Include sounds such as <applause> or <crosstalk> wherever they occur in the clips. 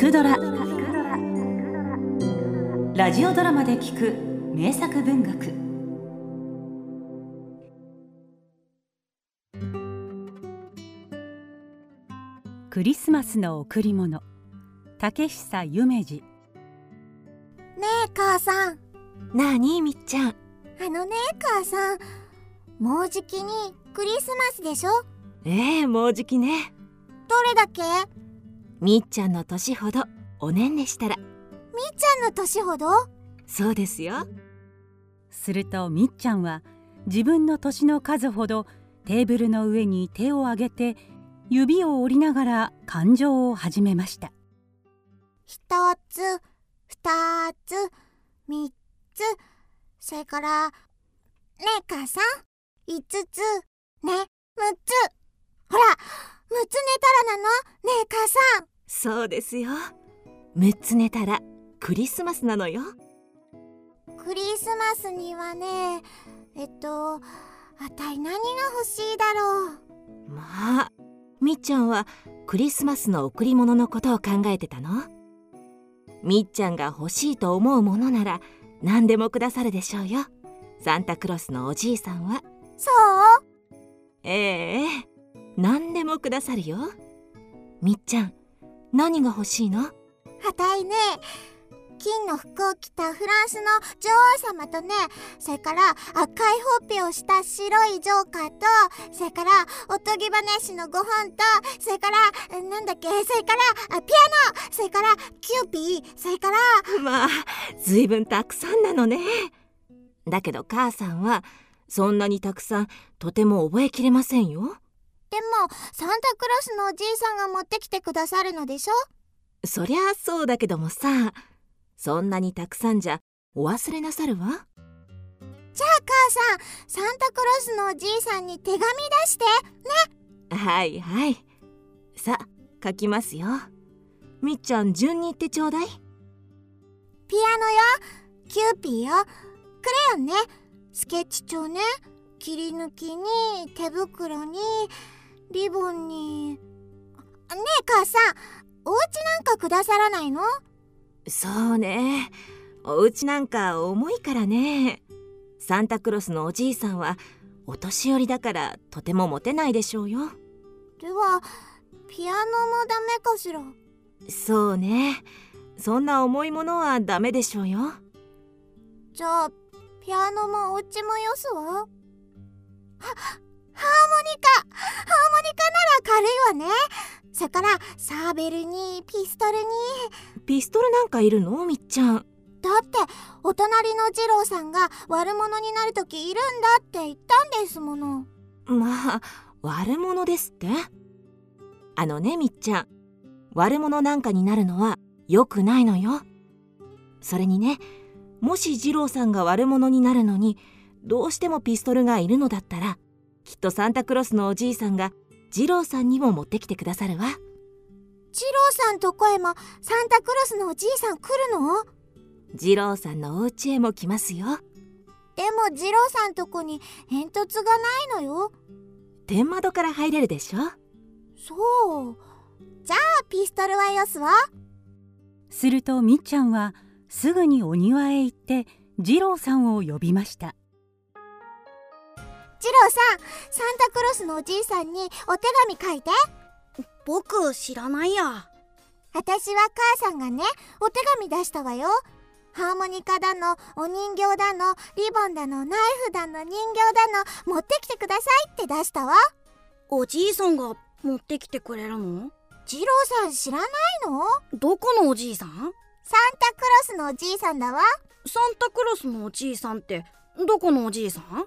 くドラ」ラジオドラマで聞く名作文学。クリスマスの贈り物。竹久夢二。ねえ母さん。なあにみっちゃん。あのね母さん。もうじきにクリスマスでしょ？ええもうじきね。どれだけ？みっちゃんの年ほどおねんねしたら。みっちゃんの年ほど？そうですよ。するとみっちゃんは自分の年の数ほどテーブルの上に手を挙げて指を折りながら感情を始めました。一つ二つ三つそれからねえ母さん。五つね六つ。ほら六つ寝たらなの？ねえ母さんそうですよ。6つ寝たらクリスマスなのよ。クリスマスにはねえっとあたい何が欲しいだろう。まあみっちゃんはクリスマスの贈り物のことを考えてたの。みっちゃんが欲しいと思うものなら何でもくださるでしょうよ。サンタクロスのおじいさんは。そう？ええ何でもくださるよ。みっちゃん何が欲しいの？あたいね。金の服を着たフランスの女王様とねそれから赤いほっぺをした白いジョーカーとそれからおとぎ話の5本とそれからえなんだっけそれからあピアノそれからキューピーそれからまあずいぶんたくさんなのね。だけど母さんはそんなにたくさんとても覚えきれませんよでもサンタクロスのおじいさんが持ってきてくださるのでしょ？そりゃあそうだけどもさそんなにたくさんじゃお忘れなさるわ。じゃあ母さんサンタクロスのおじいさんに手紙出してはいはい。さ書きますよ。みっちゃん順に言ってちょうだい。ピアノよ。キューピーよ。クレヨンね。スケッチ帳ね。切り抜きに手袋にリボンに。ねえ母さん。お家なんかくださらないの？そうね。お家なんか重いからね。サンタクロスのおじいさんはお年寄りだからとても持てないでしょうよ。ではピアノもダメかしら？そうね。そんな重いものはダメでしょうよ。じゃあピアノもお家もよすわ。はハーモニカ。ハーモニカなら軽いわね。それからサーベルにピストルに。ピストルなんかいるの？みっちゃん。だってお隣の二郎さんが悪者になる時いるんだって言ったんですもの。まあ悪者ですって。あのねみっちゃん。悪者なんかになるのは良くないのよ。それにねもし二郎さんが悪者になるのにどうしてもピストルがいるのだったらきっとサンタクロスのおじいさんが二郎さんにも持ってきてくださるわ。二郎さんとこへもサンタクロスのおじいさん来るの？二郎さんのお家へも来ますよ。でも二郎さんとこに煙突がないのよ。天窓から入れるでしょ？そう。じゃあピストルはよすわ。するとみっちゃんはすぐにお庭へ行って二郎さんを呼びました二郎さんサンタクロスのおじいさんにお手紙書いて。僕知らないや。私は母さんがねお手紙出したわよ。ハーモニカだのお人形だのリボンだのナイフだの人形だの持ってきてくださいって出したわ。おじいさんが持ってきてくれるの？二郎さん知らないの？どこのおじいさん？サンタクロスのおじいさんだわ。サンタクロスのおじいさんってどこのおじいさん？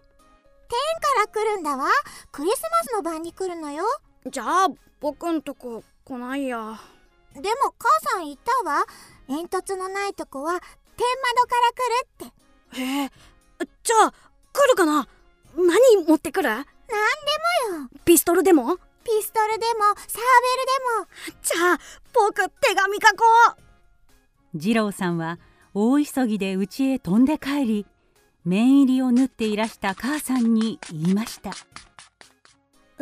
から来るんだわ。クリスマスの晩に来るのよ。じゃあ僕んとこ来ないや。でも母さん言ったわ。煙突のないとこは天窓から来るって。へえじゃあ来るかな？何持ってくる？なんでもよ。ピストルでも？ピストルでもサーベルでも。じゃあ僕手紙書こう二郎さんは大急ぎで家へ飛んで帰り面入りを縫っていらした母さんに言いました。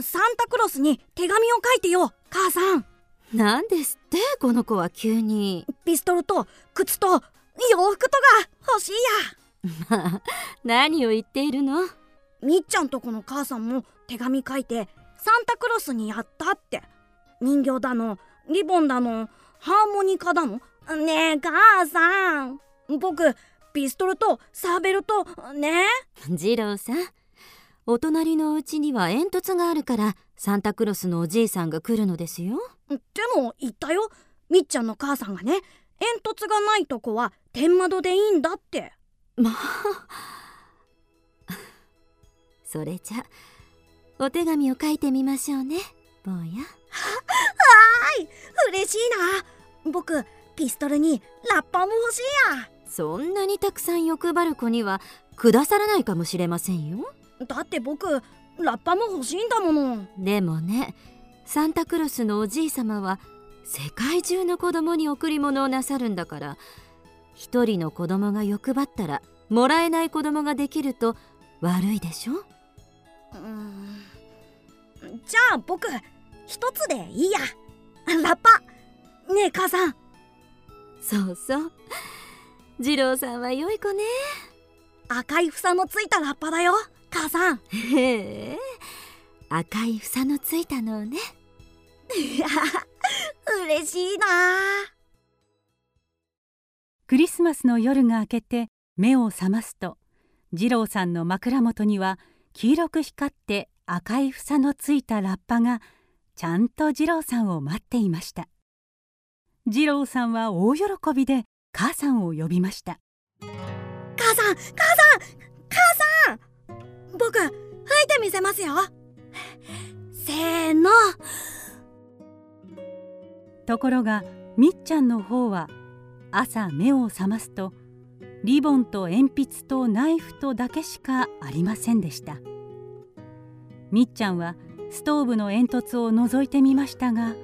サンタクロスに手紙を書いてよ母さん。なんですってこの子は急に。ピストルと靴と洋服とが欲しいや。ま <laughs> あ何を言っているの？みっちゃんとこの母さんも手紙書いてサンタクロスにやったって。人形だのリボンだのハーモニカだの。ねえ母さん。僕ピストルとサーベルとね。次郎さん。お隣のお家には煙突があるからサンタクロスのおじいさんが来るのですよ。でも言ったよ。みっちゃんの母さんがね煙突がないとこは天窓でいいんだって。まあ。それじゃお手紙を書いてみましょうね坊や。はーい。嬉しいな。僕ピストルにラッパも欲しいやそんなにたくさん欲張る子にはくださらないかもしれませんよ。だって僕ラッパも欲しいんだもの。でもねサンタクロスのおじいさまは世界中の子供に贈り物をなさるんだから一人の子供が欲張ったらもらえない子供ができると悪いでしょ？うん。じゃあ僕一つでいいや。ラッパ。ねえ母さん。そうそう次郎さんは良い子ね。赤い房のついたラッパだよ母さん。へえ。赤い房のついたのね。い <laughs> や嬉しいな。クリスマスの夜が明けて目を覚ますと次郎さんの枕元には黄色く光って赤い房のついたラッパがちゃんと次郎さんを待っていました。次郎さんは大喜びで母さんを呼びました。母さん母さん母さん。僕吹いてみせますよ。せーの。ところがみっちゃんの方は朝目を覚ますとリボンと鉛筆とナイフとだけしかありませんでした。みっちゃんはストーブの煙突を覗いてみましたが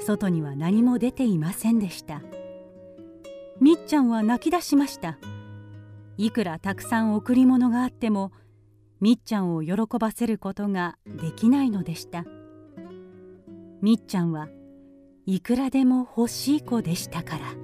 外には何も出ていませんでしたみっちゃんは泣き出しました。いくらたくさん贈り物があってもみっちゃんを喜ばせることができないのでした。みっちゃんはいくらでも欲しい子でしたから。